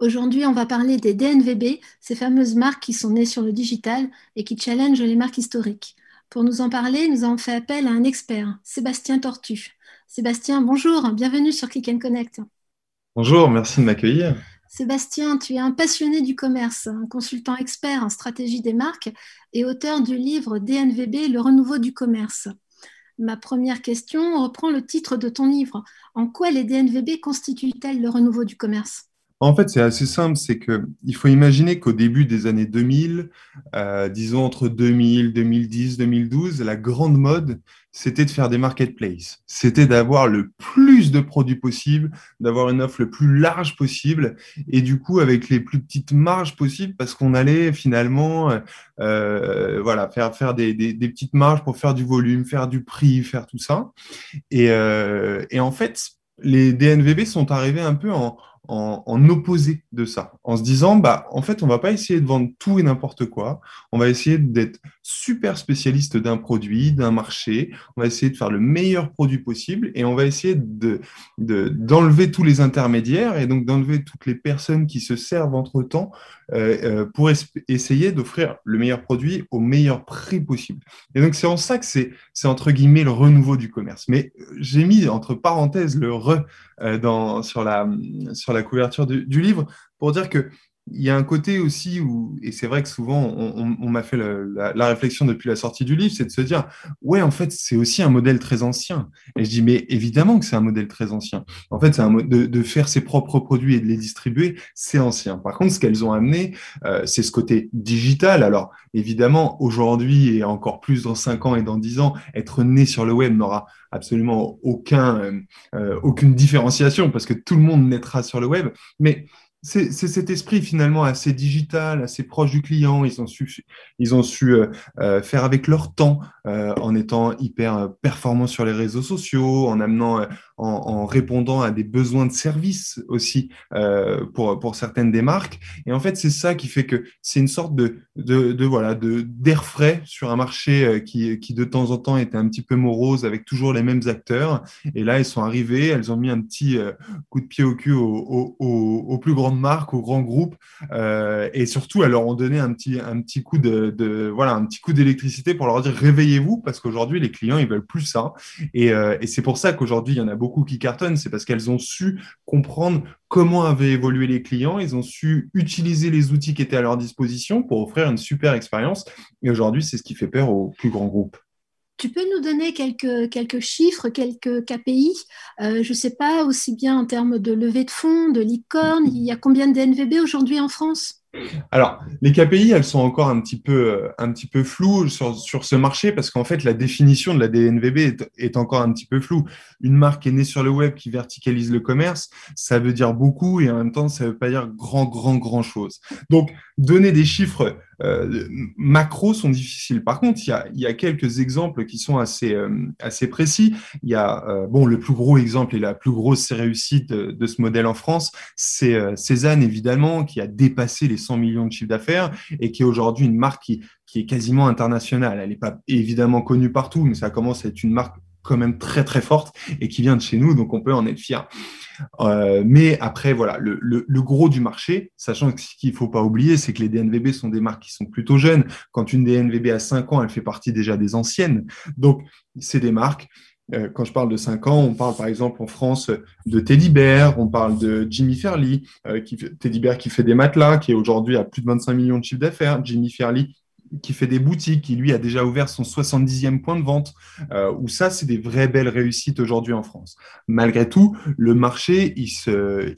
Aujourd'hui, on va parler des DNVB, ces fameuses marques qui sont nées sur le digital et qui challengent les marques historiques. Pour nous en parler, nous avons fait appel à un expert, Sébastien Tortu. Sébastien, bonjour, bienvenue sur Click and Connect. Bonjour, merci de m'accueillir. Sébastien, tu es un passionné du commerce, un consultant expert en stratégie des marques et auteur du livre DNVB, le renouveau du commerce. Ma première question reprend le titre de ton livre. En quoi les DNVB constituent-elles le renouveau du commerce? En fait, c'est assez simple, c'est qu'il faut imaginer qu'au début des années 2000, euh, disons entre 2000, 2010, 2012, la grande mode, c'était de faire des marketplaces. C'était d'avoir le plus de produits possible, d'avoir une offre le plus large possible, et du coup avec les plus petites marges possibles, parce qu'on allait finalement, euh, voilà, faire faire des, des, petites marges pour faire du volume, faire du prix, faire tout ça. Et, euh, et en fait, les DNVB sont arrivés un peu en, en, opposé de ça, en se disant, bah, en fait, on va pas essayer de vendre tout et n'importe quoi, on va essayer d'être super spécialiste d'un produit, d'un marché, on va essayer de faire le meilleur produit possible et on va essayer de, d'enlever tous les intermédiaires et donc d'enlever toutes les personnes qui se servent entre-temps euh, euh, pour essayer d'offrir le meilleur produit au meilleur prix possible. Et donc, c'est en ça que c'est, c'est entre guillemets le renouveau du commerce. Mais euh, j'ai mis entre parenthèses le re dans, sur, la, sur la couverture du livre pour dire que il y a un côté aussi où, et c'est vrai que souvent on, m'a fait la, réflexion depuis la sortie du livre, c'est de se dire, ouais, en fait, c'est aussi un modèle très ancien. Et je dis, mais évidemment que c'est un modèle très ancien. En fait, c'est un de, de faire ses propres produits et de les distribuer, c'est ancien. Par contre, ce qu'elles ont amené, euh, c'est ce côté digital. Alors, évidemment, aujourd'hui et encore plus dans 5 ans et dans 10 ans, être né sur le web n'aura absolument aucun, euh, euh, aucune différenciation parce que tout le monde naîtra sur le web. Mais c'est cet esprit finalement assez digital, assez proche du client. Ils ont su, ils ont su euh, euh, faire avec leur temps euh, en étant hyper performants sur les réseaux sociaux, en amenant en, répondant à des besoins de service aussi euh, pour, pour certaines des marques. Et en fait, c'est ça qui fait que c'est une sorte de, de, voilà de d'air frais sur un marché euh, qui, qui de temps en temps était un petit peu morose avec toujours les mêmes acteurs. Et là, ils sont arrivés, elles ont mis un petit euh, coup de pied au cul aux, plus grandes marques, aux grands groupes, et surtout, elles leur ont donné un petit un petit coup de, de voilà un petit coup d'électricité pour leur dire réveillez-vous parce qu'aujourd'hui les clients ils veulent plus ça. Et, et c'est pour ça qu'aujourd'hui il y en a beaucoup qui cartonnent, c'est parce qu'elles ont su comprendre comment avaient évolué les clients, ils ont su utiliser les outils qui étaient à leur disposition pour offrir une super expérience. Et aujourd'hui, c'est ce qui fait peur aux plus grands groupes. Tu peux nous donner quelques, quelques chiffres, quelques KPI euh, Je ne sais pas, aussi bien en termes de levée de fonds, de licorne, il y a combien de DNVB aujourd'hui en France? Alors, les KPI, elles sont encore un petit peu, euh, un petit peu floues sur, sur ce marché parce qu'en fait, la définition de la DNVB est, est, encore un petit peu floue. Une marque est née sur le web qui verticalise le commerce, ça veut dire beaucoup et en même temps, ça veut pas dire grand, grand, grand chose. Donc, donner des chiffres euh, macro sont difficiles. Par contre, il y a, y a quelques exemples qui sont assez, euh, assez précis. Il y a, euh, bon, le plus gros exemple et la plus grosse réussite de, de ce modèle en France, c'est Cézanne, évidemment, qui a dépassé les 100 millions de chiffres d'affaires et qui est aujourd'hui une marque qui, qui est quasiment internationale. Elle n'est pas évidemment connue partout, mais ça commence à être une marque quand même très très forte et qui vient de chez nous, donc on peut en être fier. Euh, mais après, voilà, le, gros du marché, sachant que ce qu'il faut pas oublier, c'est que les DNVB sont des marques qui sont plutôt jeunes. Quand une DNVB a 5 ans, elle fait partie déjà des anciennes. Donc, c'est des marques. Euh, quand je parle de 5 ans, on parle par exemple en France de Teddy Bear, on parle de Jimmy Fairley, euh, qui, Teddy Bear qui fait des matelas, qui est aujourd'hui à plus de 25 millions de chiffre d'affaires. Jimmy Fairley qui fait des boutiques, qui lui a déjà ouvert son 70e point de vente, euh, où ça, c'est des vraies belles réussites aujourd'hui en France. Malgré tout, le marché, il se,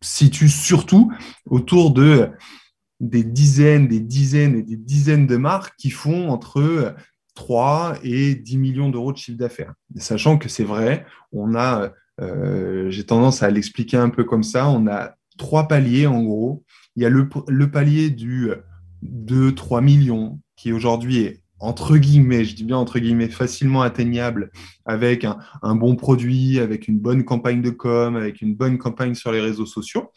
situe surtout autour de des dizaines, des dizaines et des dizaines de marques qui font entre 3 et 10 millions d'euros de chiffre d'affaires. Sachant que c'est vrai, on a, euh, j'ai tendance à l'expliquer un peu comme ça, on a trois paliers en gros. Il y a le palier du 2-3 millions qui aujourd'hui est entre guillemets, je dis bien entre guillemets, facilement atteignable avec un, bon produit, avec une bonne campagne de com, avec une bonne campagne sur les réseaux sociaux.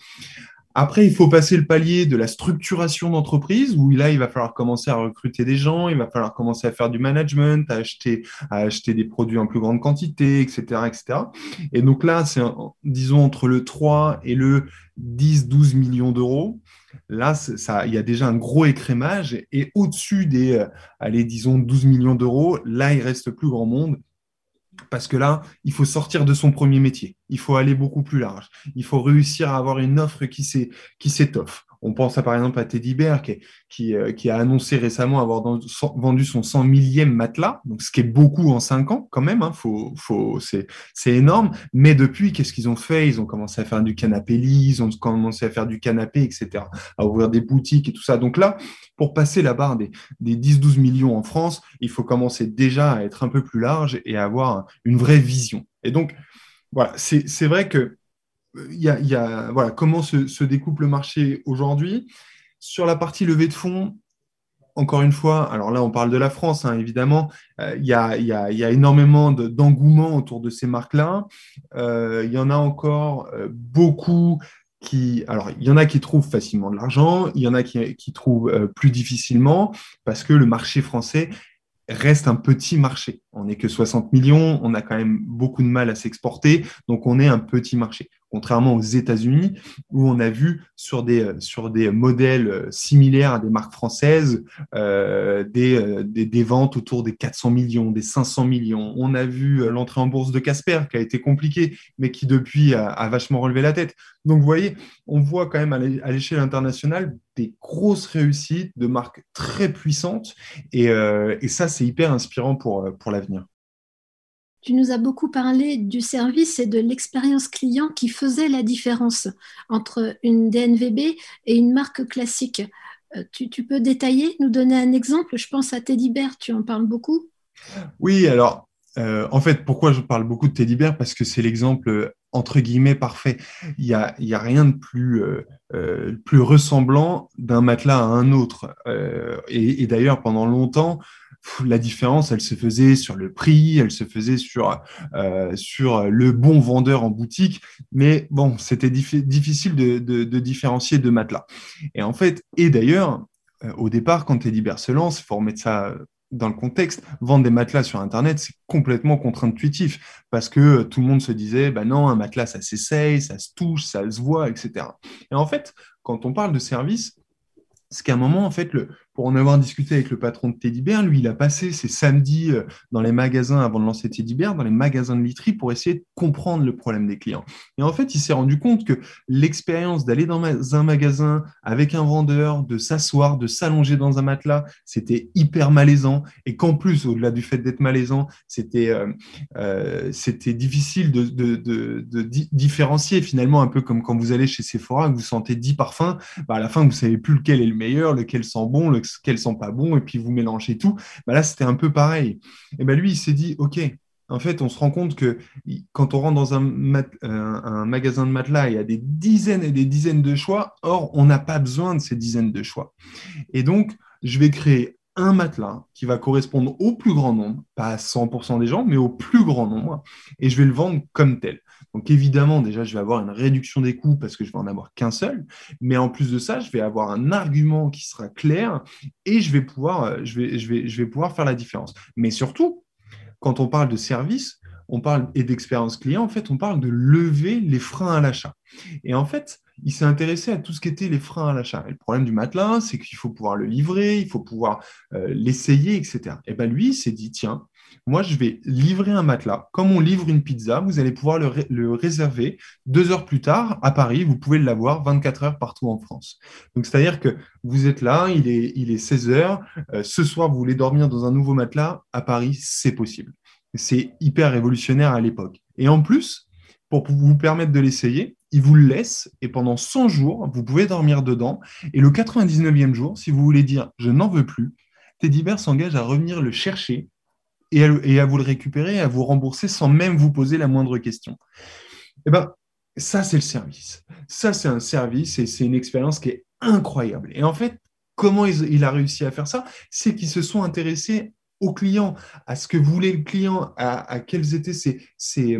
Après, il faut passer le palier de la structuration d'entreprise, où là, il va falloir commencer à recruter des gens, il va falloir commencer à faire du management, à acheter, à acheter des produits en plus grande quantité, etc. etc. Et donc là, c'est, disons, entre le 3 et le 10-12 millions d'euros. Là, ça, il y a déjà un gros écrémage. Et au-dessus des, euh, allez, disons, 12 millions d'euros, là, il reste plus grand monde parce que là, il faut sortir de son premier métier. Il faut aller beaucoup plus large. Il faut réussir à avoir une offre qui s'étoffe. On pense à, par exemple à Teddy Bear qui, euh, a annoncé récemment avoir vendu son 100 millième matelas, donc ce qui est beaucoup en 5 ans quand même, hein, faut, faut, c'est énorme. Mais depuis, qu'est-ce qu'ils ont fait? Ils ont commencé à faire du canapé lit, ils ont commencé à faire du canapé, etc., à ouvrir des boutiques et tout ça. Donc là, pour passer la barre des, des 10-12 millions en France, il faut commencer déjà à être un peu plus large et à avoir une vraie vision. Et donc, voilà, c'est vrai que y a, voilà, comment se, découpe le marché aujourd'hui. Sur la partie levée de fonds, encore une fois, alors là, on parle de la France, hein, évidemment, euh, il y, a, y, a, énormément d'engouement autour de ces marques-là. Euh, il y en a encore euh, beaucoup qui, alors, il y en a qui trouvent facilement de l'argent, il y en a qui trouvent plus difficilement parce que le marché français reste un petit marché. On n'est que 60 millions, on a quand même beaucoup de mal à s'exporter, donc on est un petit marché contrairement aux États-Unis, où on a vu sur des, euh, sur des modèles euh, similaires à des marques françaises euh, des, des, ventes autour des 400 millions, des 500 millions. On a vu l'entrée en bourse de Casper, qui a été compliquée, mais qui depuis a, vachement relevé la tête. Donc, vous voyez, on voit quand même à l'échelle internationale des grosses réussites de marques très puissantes, et, et ça, c'est hyper inspirant pour, pour l'avenir. Tu nous as beaucoup parlé du service et de l'expérience client qui faisait la différence entre une DNVB et une marque classique. Euh, tu, peux détailler, nous donner un exemple? Je pense à Teddy Bear, tu en parles beaucoup. Oui, alors euh, en fait, pourquoi je parle beaucoup de Teddy Bear? Parce que c'est l'exemple euh, entre guillemets parfait. Il n'y a, a, rien de plus, plus ressemblant d'un matelas à un autre. et d'ailleurs, pendant longtemps, la différence, elle se faisait sur le prix, elle se faisait sur, euh, sur le bon vendeur en boutique. Mais bon, c'était difficile de, de, différencier deux matelas. Et en fait, et d'ailleurs, euh, au départ, quand Teddy se lance, il faut remettre ça dans le contexte, vendre des matelas sur Internet, c'est complètement contre-intuitif parce que tout le monde se disait, bah non, un matelas, ça s'essaye, ça se touche, ça se voit, etc. Et en fait, quand on parle de service, c'est qu'à un moment, en fait, pour en avoir discuté avec le patron de Teddy Bear, lui, il a passé ses samedis euh, dans les magasins avant de lancer Teddy Bear, dans les magasins de literie pour essayer de comprendre le problème des clients. Et en fait, il s'est rendu compte que l'expérience d'aller dans un magasin avec un vendeur, de s'asseoir, de s'allonger dans un matelas, c'était hyper malaisant. Et qu'en plus, au-delà du fait d'être malaisant, c'était euh, euh, difficile de, différencier finalement, un peu comme quand vous allez chez Sephora, que vous sentez 10 parfums, bah à la fin, vous savez plus lequel est le meilleur, lequel sent bon, le qu'elles sont pas bons, et puis vous mélangez tout. Bah là, c'était un peu pareil. Et ben lui, il s'est dit, OK, en fait, on se rend compte que quand on rentre dans un, euh, un, magasin de matelas, il y a des dizaines et des dizaines de choix. Or, on n'a pas besoin de ces dizaines de choix. Et donc, je vais créer un matelas qui va correspondre au plus grand nombre, pas à 100% des gens, mais au plus grand nombre, et je vais le vendre comme tel. Donc évidemment, déjà, je vais avoir une réduction des coûts parce que je vais en avoir qu'un seul, mais en plus de ça, je vais avoir un argument qui sera clair et je vais pouvoir, euh, je vais, je vais, je vais pouvoir faire la différence. Mais surtout, quand on parle de service, on parle et d'expérience client, en fait, on parle de lever les freins à l'achat. Et en fait, il s'est intéressé à tout ce qui était les freins à l'achat. le problème du matelas, c'est qu'il faut pouvoir le livrer, il faut pouvoir euh, l'essayer, etc. Et bien lui, il s'est dit, tiens, moi, je vais livrer un matelas. Comme on livre une pizza, vous allez pouvoir le, réserver deux heures plus tard à Paris. Vous pouvez l'avoir 24 heures partout en France. Donc, c'est-à-dire que vous êtes là, il est, il est 16 heures. Euh, ce soir, vous voulez dormir dans un nouveau matelas. À Paris, c'est possible. C'est hyper révolutionnaire à l'époque. Et en plus, pour vous permettre de l'essayer, il vous le laisse et pendant 100 jours, vous pouvez dormir dedans. Et le 99e jour, si vous voulez dire je n'en veux plus, Teddy Bear s'engage à revenir le chercher et à, vous le récupérer, à vous rembourser sans même vous poser la moindre question. Eh ben, ça, c'est le service. Ça, c'est un service et c'est une expérience qui est incroyable. Et en fait, comment il, a réussi à faire ça? C'est qu'ils se sont intéressés au client, à ce que voulait le client, à, quels étaient ses, ses,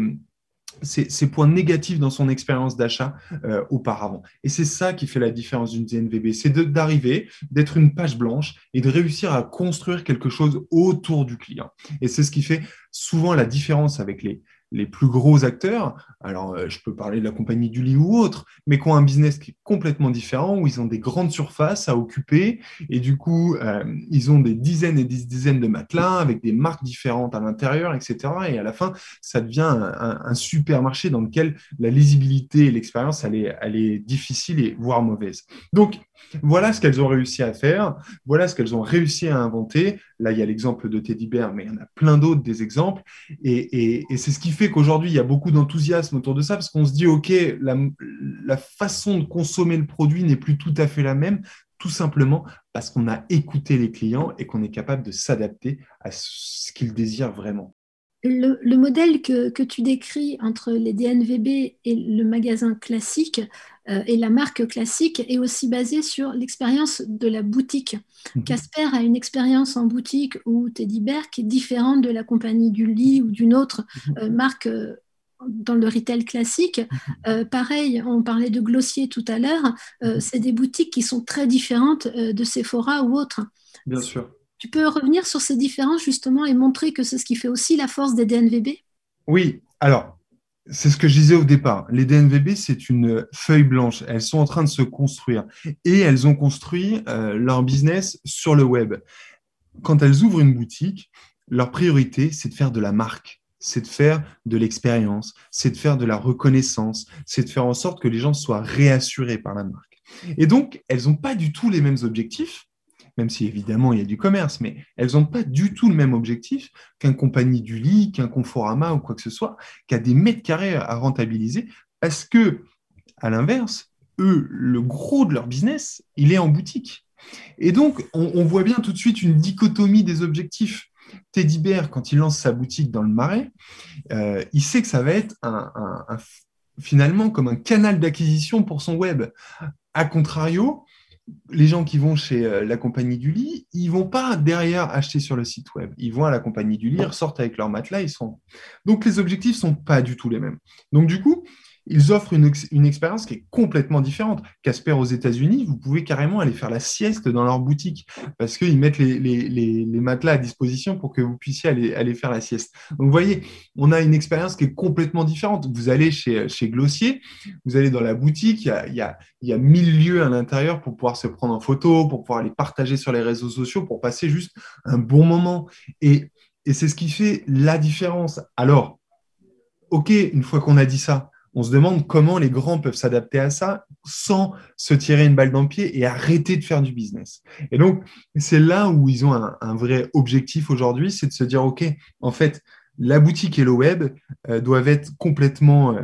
points négatifs dans son expérience d'achat euh, auparavant. Et c'est ça qui fait la différence d'une DNVB, c'est d'arriver, d'être une page blanche et de réussir à construire quelque chose autour du client. Et c'est ce qui fait souvent la différence avec les, les plus gros acteurs, alors euh, je peux parler de la compagnie du lit ou autre, mais qui ont un business qui est complètement différent, où ils ont des grandes surfaces à occuper, et du coup, euh, ils ont des dizaines et des dizaines de matelas avec des marques différentes à l'intérieur, etc. Et à la fin, ça devient un, supermarché dans lequel la lisibilité et l'expérience, elle est, elle est difficile et voire mauvaise. Donc, voilà ce qu'elles ont réussi à faire, voilà ce qu'elles ont réussi à inventer. Là, il y a l'exemple de Teddy Bear, mais il y en a plein d'autres des exemples. Et, c'est ce qui fait qu'aujourd'hui, il y a beaucoup d'enthousiasme autour de ça, parce qu'on se dit, OK, la, façon de consommer le produit n'est plus tout à fait la même, tout simplement parce qu'on a écouté les clients et qu'on est capable de s'adapter à ce qu'ils désirent vraiment. Le, modèle que, tu décris entre les DNVB et le magasin classique euh, et la marque classique est aussi basé sur l'expérience de la boutique. Mhm. Casper a une expérience en boutique ou Teddy Bear qui est différente de la compagnie du lit ou d'une autre mhm. euh, marque euh, dans le retail classique. Mhm. pareil, on parlait de Glossier tout à l'heure, c'est des boutiques qui sont très différentes de Sephora ou autres. Bien sûr. Tu peux revenir sur ces différences justement et montrer que c'est ce qui fait aussi la force des DNVB Oui, alors c'est ce que je disais au départ. Les DNVB, c'est une feuille blanche. Elles sont en train de se construire et elles ont construit euh, leur business sur le web. Quand elles ouvrent une boutique, leur priorité, c'est de faire de la marque, c'est de faire de l'expérience, c'est de faire de la reconnaissance, c'est de faire en sorte que les gens soient réassurés par la marque. Et donc, elles n'ont pas du tout les mêmes objectifs même si évidemment il y a du commerce, mais elles n'ont pas du tout le même objectif qu'un compagnie du lit, qu'un Conforama ou quoi que ce soit, qui a des mètres carrés à rentabiliser, parce que, à l'inverse, eux, le gros de leur business, il est en boutique. Et donc, on, voit bien tout de suite une dichotomie des objectifs. Teddy Bear, quand il lance sa boutique dans le Marais, euh, il sait que ça va être finalement comme un canal d'acquisition pour son web. A contrario, les gens qui vont chez euh, la compagnie du lit, ils vont pas derrière acheter sur le site web. Ils vont à la compagnie du lit, ils ressortent avec leur matelas, ils sont. Donc les objectifs sont pas du tout les mêmes. Donc du coup, ils offrent une, expérience qui est complètement différente. Casper aux États-Unis, vous pouvez carrément aller faire la sieste dans leur boutique parce qu'ils mettent les, matelas à disposition pour que vous puissiez aller, faire la sieste. Donc, vous voyez, on a une expérience qui est complètement différente. Vous allez chez, chez Glossier, vous allez dans la boutique, il y a, il mille lieux à l'intérieur pour pouvoir se prendre en photo, pour pouvoir les partager sur les réseaux sociaux, pour passer juste un bon moment. Et, et c'est ce qui fait la différence. Alors, OK, une fois qu'on a dit ça, on se demande comment les grands peuvent s'adapter à ça sans se tirer une balle dans le pied et arrêter de faire du business. Et donc, c'est là où ils ont un, vrai objectif aujourd'hui, c'est de se dire, OK, en fait, la boutique et le web euh, doivent être complètement euh,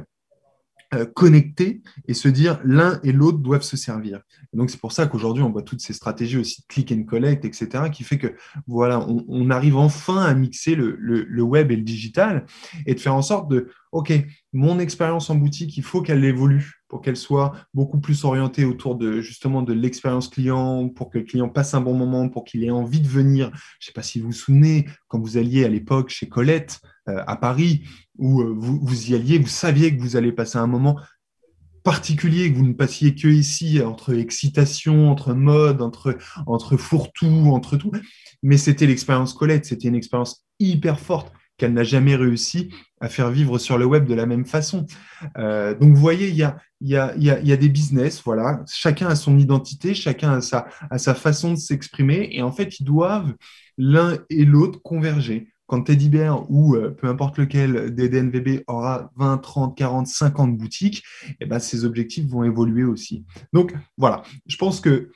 euh, connectés et se dire l'un et l'autre doivent se servir. donc c'est pour ça qu'aujourd'hui on voit toutes ces stratégies aussi click and collect, etc., qui fait que voilà, on, arrive enfin à mixer le, web et le digital et de faire en sorte de OK, mon expérience en boutique, il faut qu'elle évolue pour qu'elle soit beaucoup plus orientée autour de justement de l'expérience client, pour que le client passe un bon moment, pour qu'il ait envie de venir. Je ne sais pas si vous vous souvenez, quand vous alliez à l'époque chez Colette euh, à Paris, où euh, vous, y alliez, vous saviez que vous allez passer un moment particulier, que vous ne passiez que ici, entre excitation, entre mode, entre, entre fourre-tout, entre tout. Mais c'était l'expérience Colette, c'était une expérience hyper forte qu'elle n'a jamais réussi à faire vivre sur le web de la même façon. Euh, donc, vous voyez, il y a, y, a, y, a, y a, des business, voilà, chacun a son identité, chacun a sa, a sa façon de s'exprimer, et en fait, ils doivent l'un et l'autre converger quand Teddy Bear ou euh, peu importe lequel des DNVB aura 20, 30, 40, 50 boutiques, et eh ben, ces objectifs vont évoluer aussi. Donc voilà, je pense que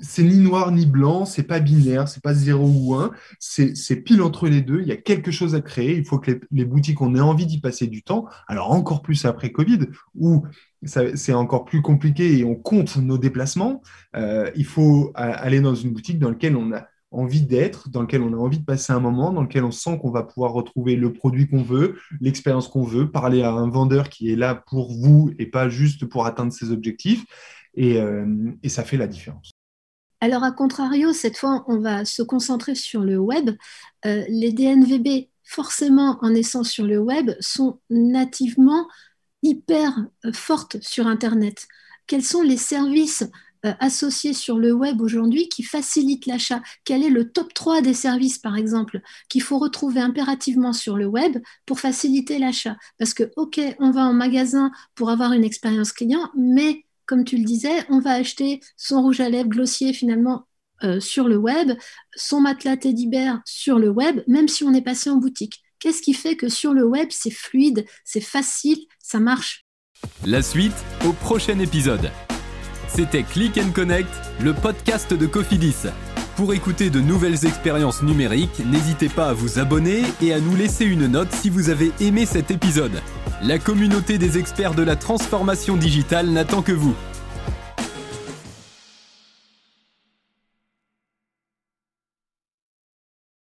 c'est ni noir ni blanc, c'est pas binaire, c'est pas 0 ou 1, c'est pile entre les deux. Il y a quelque chose à créer. Il faut que les, boutiques, on ait envie d'y passer du temps. Alors encore plus après Covid, où c'est encore plus compliqué et on compte nos déplacements. Euh, il faut aller dans une boutique dans laquelle on a envie d'être, dans lequel on a envie de passer un moment, dans lequel on sent qu'on va pouvoir retrouver le produit qu'on veut, l'expérience qu'on veut, parler à un vendeur qui est là pour vous et pas juste pour atteindre ses objectifs. Et, euh, et ça fait la différence. Alors, à contrario, cette fois, on va se concentrer sur le web. Euh, les DNVB, forcément, en essence sur le web, sont nativement hyper fortes sur Internet. Quels sont les services associés sur le web aujourd'hui qui facilitent l'achat Quel est le top 3 des services, par exemple, qu'il faut retrouver impérativement sur le web pour faciliter l'achat? Parce que, OK, on va en magasin pour avoir une expérience client, mais comme tu le disais, on va acheter son rouge à lèvres glossier finalement euh, sur le web, son matelas teddy bear sur le web, même si on est passé en boutique. Qu'est-ce qui fait que sur le web, c'est fluide, c'est facile, ça marche? La suite au prochain épisode. C'était Click and Connect, le podcast de Cofidis. Pour écouter de nouvelles expériences numériques, n'hésitez pas à vous abonner et à nous laisser une note si vous avez aimé cet épisode. La communauté des experts de la transformation digitale n'attend que vous.